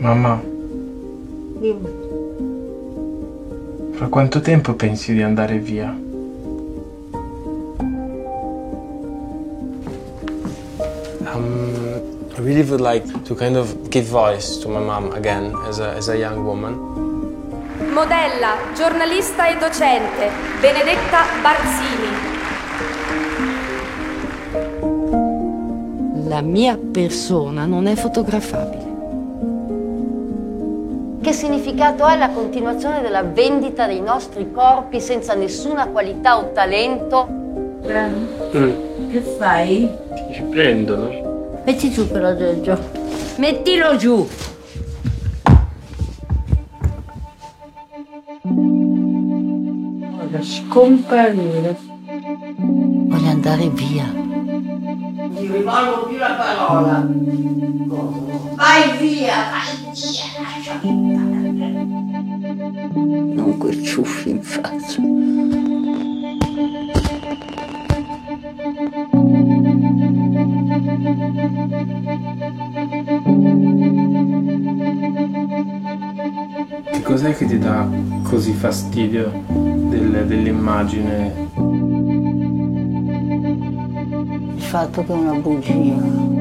Mamma, Dimmi. fra quanto tempo pensi di andare via? Um, I really would like to kind of give voice to my mom again as a, as a young woman. Modella, giornalista e docente, Benedetta Barzini. La mia persona non è fotografabile. Che significato ha la continuazione della vendita dei nostri corpi senza nessuna qualità o talento? Che fai? Ci prendono. Metti giù però Giorgio. Mettilo giù. Voglio scomparire. Voglio andare via. Ti rivolgo più la parola. Vai via, vai via. Non quei ciuffi in faccia. Che cos'è che ti dà così fastidio del- dell'immagine? Il fatto che è una bugia.